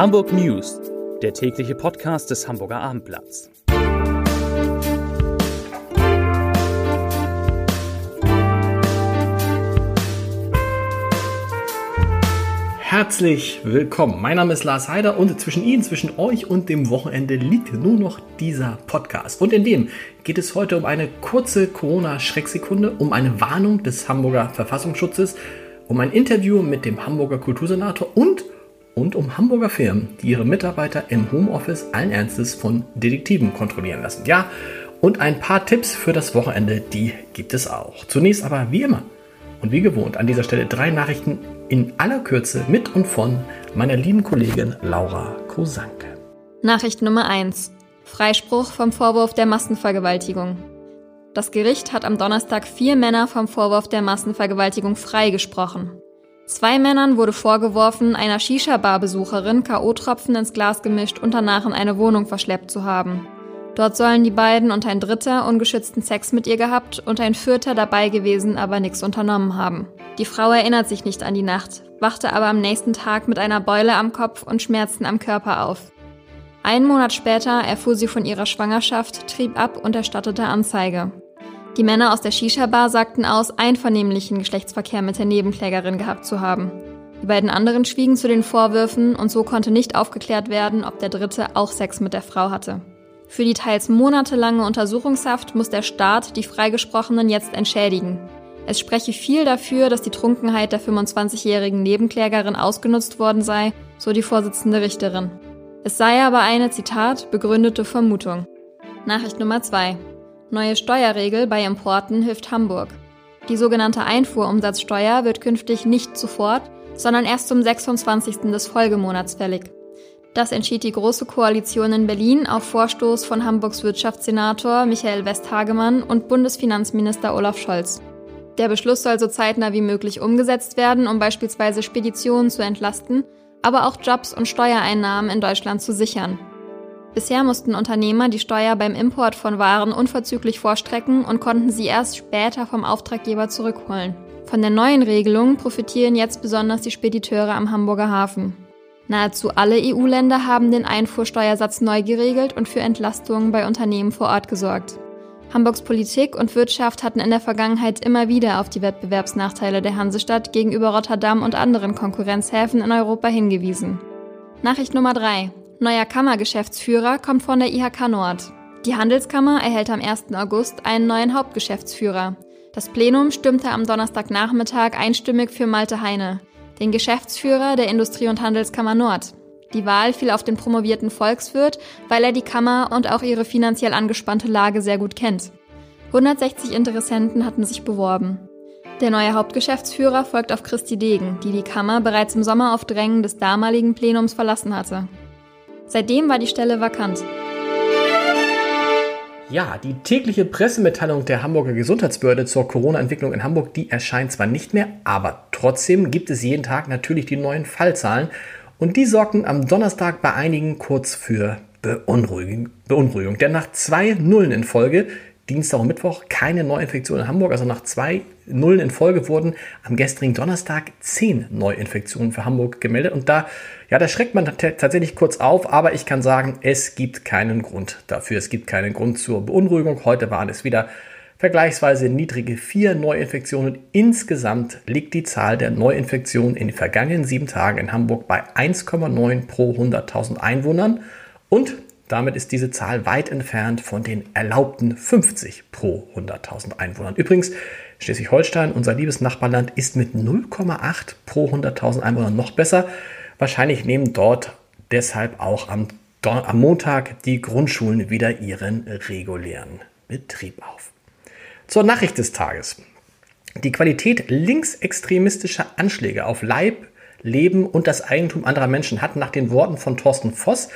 Hamburg News, der tägliche Podcast des Hamburger Abendblatts. Herzlich willkommen. Mein Name ist Lars Heider und zwischen Ihnen, zwischen euch und dem Wochenende liegt nur noch dieser Podcast. Und in dem geht es heute um eine kurze Corona-Schrecksekunde, um eine Warnung des Hamburger Verfassungsschutzes, um ein Interview mit dem Hamburger Kultursenator und und um Hamburger Firmen, die ihre Mitarbeiter im Homeoffice allen Ernstes von Detektiven kontrollieren lassen. Ja, und ein paar Tipps für das Wochenende, die gibt es auch. Zunächst aber wie immer und wie gewohnt an dieser Stelle drei Nachrichten in aller Kürze mit und von meiner lieben Kollegin Laura Kosanke. Nachricht Nummer 1. Freispruch vom Vorwurf der Massenvergewaltigung. Das Gericht hat am Donnerstag vier Männer vom Vorwurf der Massenvergewaltigung freigesprochen. Zwei Männern wurde vorgeworfen, einer Shisha-Bar-Besucherin K.O.-Tropfen ins Glas gemischt und danach in eine Wohnung verschleppt zu haben. Dort sollen die beiden und ein Dritter ungeschützten Sex mit ihr gehabt und ein Vierter dabei gewesen, aber nichts unternommen haben. Die Frau erinnert sich nicht an die Nacht, wachte aber am nächsten Tag mit einer Beule am Kopf und Schmerzen am Körper auf. Einen Monat später erfuhr sie von ihrer Schwangerschaft, trieb ab und erstattete Anzeige. Die Männer aus der Shisha-Bar sagten aus, einvernehmlichen Geschlechtsverkehr mit der Nebenklägerin gehabt zu haben. Die beiden anderen schwiegen zu den Vorwürfen und so konnte nicht aufgeklärt werden, ob der Dritte auch Sex mit der Frau hatte. Für die teils monatelange Untersuchungshaft muss der Staat die Freigesprochenen jetzt entschädigen. Es spreche viel dafür, dass die Trunkenheit der 25-jährigen Nebenklägerin ausgenutzt worden sei, so die Vorsitzende Richterin. Es sei aber eine, Zitat, begründete Vermutung. Nachricht Nummer zwei. Neue Steuerregel bei Importen hilft Hamburg. Die sogenannte Einfuhrumsatzsteuer wird künftig nicht sofort, sondern erst zum 26. des Folgemonats fällig. Das entschied die Große Koalition in Berlin auf Vorstoß von Hamburgs Wirtschaftssenator Michael Westhagemann und Bundesfinanzminister Olaf Scholz. Der Beschluss soll so zeitnah wie möglich umgesetzt werden, um beispielsweise Speditionen zu entlasten, aber auch Jobs und Steuereinnahmen in Deutschland zu sichern. Bisher mussten Unternehmer die Steuer beim Import von Waren unverzüglich vorstrecken und konnten sie erst später vom Auftraggeber zurückholen. Von der neuen Regelung profitieren jetzt besonders die Spediteure am Hamburger Hafen. Nahezu alle EU-Länder haben den Einfuhrsteuersatz neu geregelt und für Entlastungen bei Unternehmen vor Ort gesorgt. Hamburgs Politik und Wirtschaft hatten in der Vergangenheit immer wieder auf die Wettbewerbsnachteile der Hansestadt gegenüber Rotterdam und anderen Konkurrenzhäfen in Europa hingewiesen. Nachricht Nummer 3. Neuer Kammergeschäftsführer kommt von der IHK Nord. Die Handelskammer erhält am 1. August einen neuen Hauptgeschäftsführer. Das Plenum stimmte am Donnerstagnachmittag einstimmig für Malte Heine, den Geschäftsführer der Industrie- und Handelskammer Nord. Die Wahl fiel auf den promovierten Volkswirt, weil er die Kammer und auch ihre finanziell angespannte Lage sehr gut kennt. 160 Interessenten hatten sich beworben. Der neue Hauptgeschäftsführer folgt auf Christi Degen, die die Kammer bereits im Sommer auf Drängen des damaligen Plenums verlassen hatte. Seitdem war die Stelle vakant. Ja, die tägliche Pressemitteilung der Hamburger Gesundheitsbehörde zur Corona-Entwicklung in Hamburg, die erscheint zwar nicht mehr, aber trotzdem gibt es jeden Tag natürlich die neuen Fallzahlen und die sorgten am Donnerstag bei einigen kurz für Beunruhigung. Beunruhigung. Denn nach zwei Nullen in Folge Dienstag und Mittwoch keine Neuinfektionen in Hamburg. Also nach zwei Nullen in Folge wurden am gestrigen Donnerstag zehn Neuinfektionen für Hamburg gemeldet. Und da, ja, da schreckt man tatsächlich kurz auf, aber ich kann sagen, es gibt keinen Grund dafür. Es gibt keinen Grund zur Beunruhigung. Heute waren es wieder vergleichsweise niedrige vier Neuinfektionen. Insgesamt liegt die Zahl der Neuinfektionen in den vergangenen sieben Tagen in Hamburg bei 1,9 pro 100.000 Einwohnern. Und damit ist diese Zahl weit entfernt von den erlaubten 50 pro 100.000 Einwohnern. Übrigens, Schleswig-Holstein, unser liebes Nachbarland, ist mit 0,8 pro 100.000 Einwohnern noch besser. Wahrscheinlich nehmen dort deshalb auch am, am Montag die Grundschulen wieder ihren regulären Betrieb auf. Zur Nachricht des Tages. Die Qualität linksextremistischer Anschläge auf Leib, Leben und das Eigentum anderer Menschen hat nach den Worten von Thorsten Voss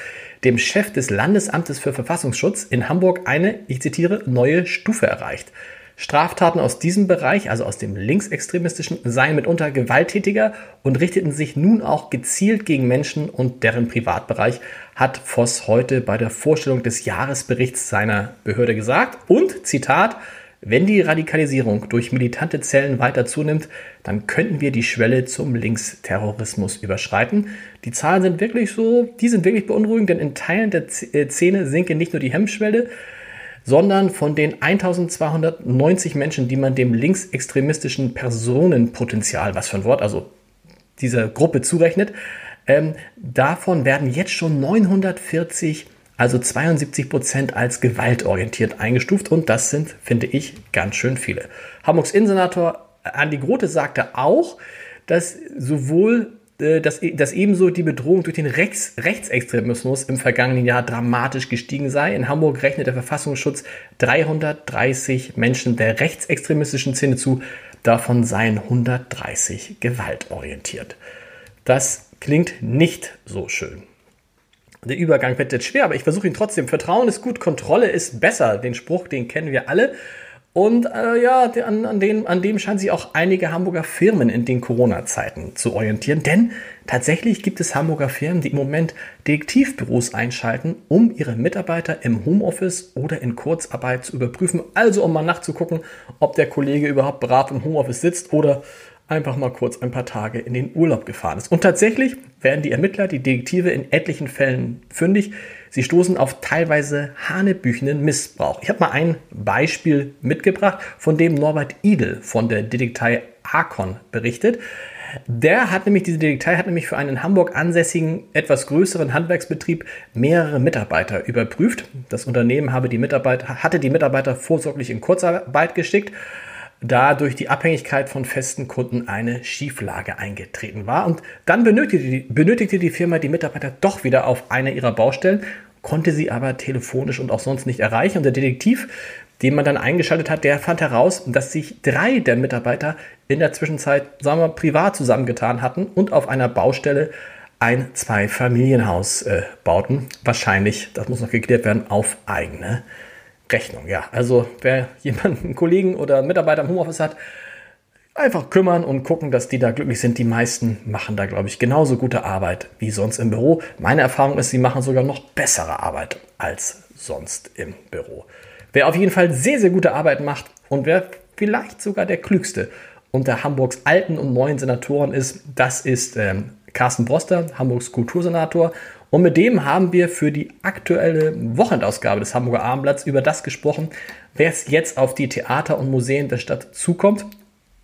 dem Chef des Landesamtes für Verfassungsschutz in Hamburg eine, ich zitiere, neue Stufe erreicht. Straftaten aus diesem Bereich, also aus dem linksextremistischen, seien mitunter gewalttätiger und richteten sich nun auch gezielt gegen Menschen und deren Privatbereich, hat Voss heute bei der Vorstellung des Jahresberichts seiner Behörde gesagt. Und, Zitat, Wenn die Radikalisierung durch militante Zellen weiter zunimmt, dann könnten wir die Schwelle zum Linksterrorismus überschreiten. Die Zahlen sind wirklich so, die sind wirklich beunruhigend, denn in Teilen der äh, Szene sinke nicht nur die Hemmschwelle, sondern von den 1290 Menschen, die man dem linksextremistischen Personenpotenzial, was für ein Wort, also dieser Gruppe zurechnet, ähm, davon werden jetzt schon 940, also 72 Prozent als gewaltorientiert eingestuft und das sind, finde ich, ganz schön viele. Hamburgs Innensenator Andi Grote sagte auch, dass sowohl äh, dass, dass ebenso die Bedrohung durch den Rechts, Rechtsextremismus im vergangenen Jahr dramatisch gestiegen sei. In Hamburg rechnet der Verfassungsschutz 330 Menschen der rechtsextremistischen Szene zu, davon seien 130 gewaltorientiert. Das klingt nicht so schön. Der Übergang wird jetzt schwer, aber ich versuche ihn trotzdem. Vertrauen ist gut, Kontrolle ist besser. Den Spruch, den kennen wir alle. Und äh, ja, an, an, den, an dem scheinen sich auch einige Hamburger Firmen in den Corona-Zeiten zu orientieren. Denn tatsächlich gibt es Hamburger Firmen, die im Moment Detektivbüros einschalten, um ihre Mitarbeiter im Homeoffice oder in Kurzarbeit zu überprüfen. Also um mal nachzugucken, ob der Kollege überhaupt brav im Homeoffice sitzt oder einfach mal kurz ein paar Tage in den Urlaub gefahren ist. Und tatsächlich werden die Ermittler, die Detektive in etlichen Fällen fündig. Sie stoßen auf teilweise hanebüchenden Missbrauch. Ich habe mal ein Beispiel mitgebracht, von dem Norbert Idel von der Detektei Arcon berichtet. Der hat nämlich, diese Detektei hat nämlich für einen in Hamburg ansässigen, etwas größeren Handwerksbetrieb mehrere Mitarbeiter überprüft. Das Unternehmen habe die Mitarbeiter, hatte die Mitarbeiter vorsorglich in Kurzarbeit geschickt da durch die Abhängigkeit von festen Kunden eine Schieflage eingetreten war. Und dann benötigte die, benötigte die Firma die Mitarbeiter doch wieder auf einer ihrer Baustellen, konnte sie aber telefonisch und auch sonst nicht erreichen. Und der Detektiv, den man dann eingeschaltet hat, der fand heraus, dass sich drei der Mitarbeiter in der Zwischenzeit, sagen wir, privat zusammengetan hatten und auf einer Baustelle ein Zwei-Familienhaus äh, bauten. Wahrscheinlich, das muss noch geklärt werden, auf eigene Rechnung, ja. Also wer jemanden, einen Kollegen oder einen Mitarbeiter im Homeoffice hat, einfach kümmern und gucken, dass die da glücklich sind. Die meisten machen da, glaube ich, genauso gute Arbeit wie sonst im Büro. Meine Erfahrung ist, sie machen sogar noch bessere Arbeit als sonst im Büro. Wer auf jeden Fall sehr, sehr gute Arbeit macht und wer vielleicht sogar der klügste unter Hamburgs alten und neuen Senatoren ist, das ist ähm, Carsten Broster, Hamburgs Kultursenator. Und mit dem haben wir für die aktuelle Wochenendausgabe des Hamburger Abendblatts über das gesprochen, wer es jetzt auf die Theater und Museen der Stadt zukommt,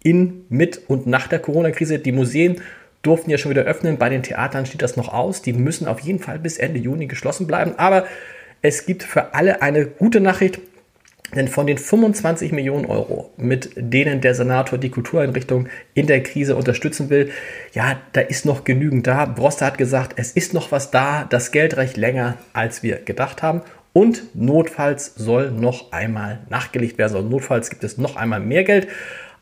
in, mit und nach der Corona-Krise. Die Museen durften ja schon wieder öffnen, bei den Theatern steht das noch aus. Die müssen auf jeden Fall bis Ende Juni geschlossen bleiben. Aber es gibt für alle eine gute Nachricht. Denn von den 25 Millionen Euro, mit denen der Senator die Kultureinrichtung in der Krise unterstützen will, ja, da ist noch genügend da. Broster hat gesagt, es ist noch was da. Das Geld reicht länger, als wir gedacht haben. Und notfalls soll noch einmal nachgelegt werden. Also notfalls gibt es noch einmal mehr Geld.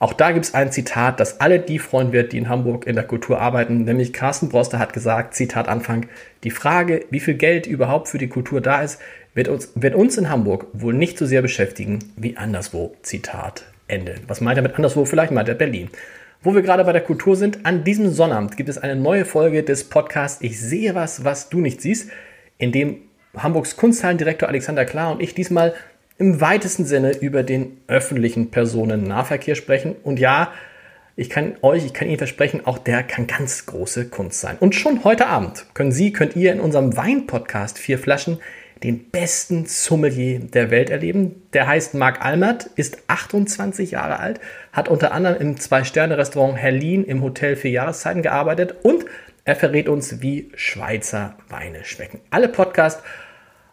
Auch da gibt es ein Zitat, das alle die freuen wird, die in Hamburg in der Kultur arbeiten. Nämlich Carsten Broster hat gesagt, Zitat Anfang, die Frage, wie viel Geld überhaupt für die Kultur da ist, wird uns, wird uns in Hamburg wohl nicht so sehr beschäftigen wie anderswo. Zitat Ende. Was meint er mit anderswo? Vielleicht meint er Berlin. Wo wir gerade bei der Kultur sind, an diesem Sonnabend gibt es eine neue Folge des Podcasts Ich sehe was, was du nicht siehst, in dem Hamburgs Kunsthallendirektor Alexander Klar und ich diesmal im weitesten Sinne über den öffentlichen Personennahverkehr sprechen. Und ja, ich kann euch, ich kann Ihnen versprechen, auch der kann ganz große Kunst sein. Und schon heute Abend können Sie, könnt ihr in unserem Wein-Podcast Vier Flaschen den besten Sommelier der Welt erleben. Der heißt Marc Almert, ist 28 Jahre alt, hat unter anderem im Zwei-Sterne-Restaurant Herlin im Hotel für Jahreszeiten gearbeitet und er verrät uns, wie Schweizer Weine schmecken. Alle Podcasts,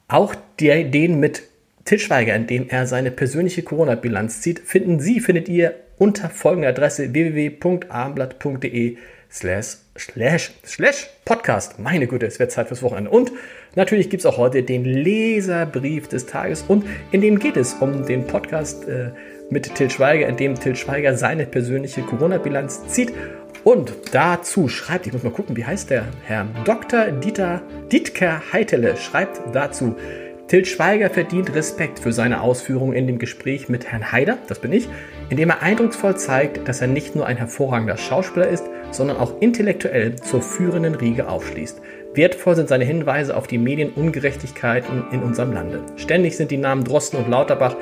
auch die, den mit Tischweiger, in dem er seine persönliche Corona-Bilanz zieht, finden Sie, findet ihr unter folgender Adresse www.abendblatt.de slash, slash, slash Podcast. Meine Güte, es wird Zeit fürs Wochenende. Und natürlich gibt es auch heute den Leserbrief des Tages und in dem geht es um den Podcast äh, mit Till Schweiger, in dem Till Schweiger seine persönliche Corona-Bilanz zieht. Und dazu schreibt, ich muss mal gucken, wie heißt der Herr Dr. Dieter Dietker Heitele schreibt dazu, Til Schweiger verdient Respekt für seine Ausführungen in dem Gespräch mit Herrn Haider, das bin ich, indem er eindrucksvoll zeigt, dass er nicht nur ein hervorragender Schauspieler ist, sondern auch intellektuell zur führenden Riege aufschließt. Wertvoll sind seine Hinweise auf die Medienungerechtigkeiten in unserem Lande. Ständig sind die Namen Drosten und Lauterbach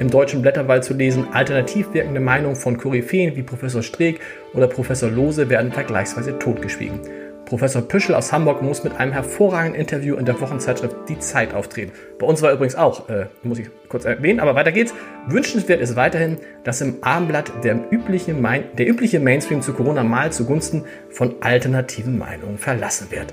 im deutschen Blätterwald zu lesen. Alternativ wirkende Meinungen von Koryphäen wie Professor Streeck oder Professor Lose werden vergleichsweise totgeschwiegen. Professor Püschel aus Hamburg muss mit einem hervorragenden Interview in der Wochenzeitschrift Die Zeit auftreten. Bei uns war übrigens auch, äh, muss ich kurz erwähnen, aber weiter geht's. Wünschenswert ist weiterhin, dass im Abendblatt der übliche, Main der übliche Mainstream zu Corona mal zugunsten von alternativen Meinungen verlassen wird.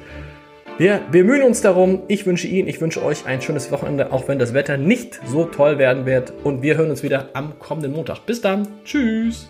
Wir bemühen uns darum. Ich wünsche Ihnen, ich wünsche euch ein schönes Wochenende, auch wenn das Wetter nicht so toll werden wird. Und wir hören uns wieder am kommenden Montag. Bis dann. Tschüss.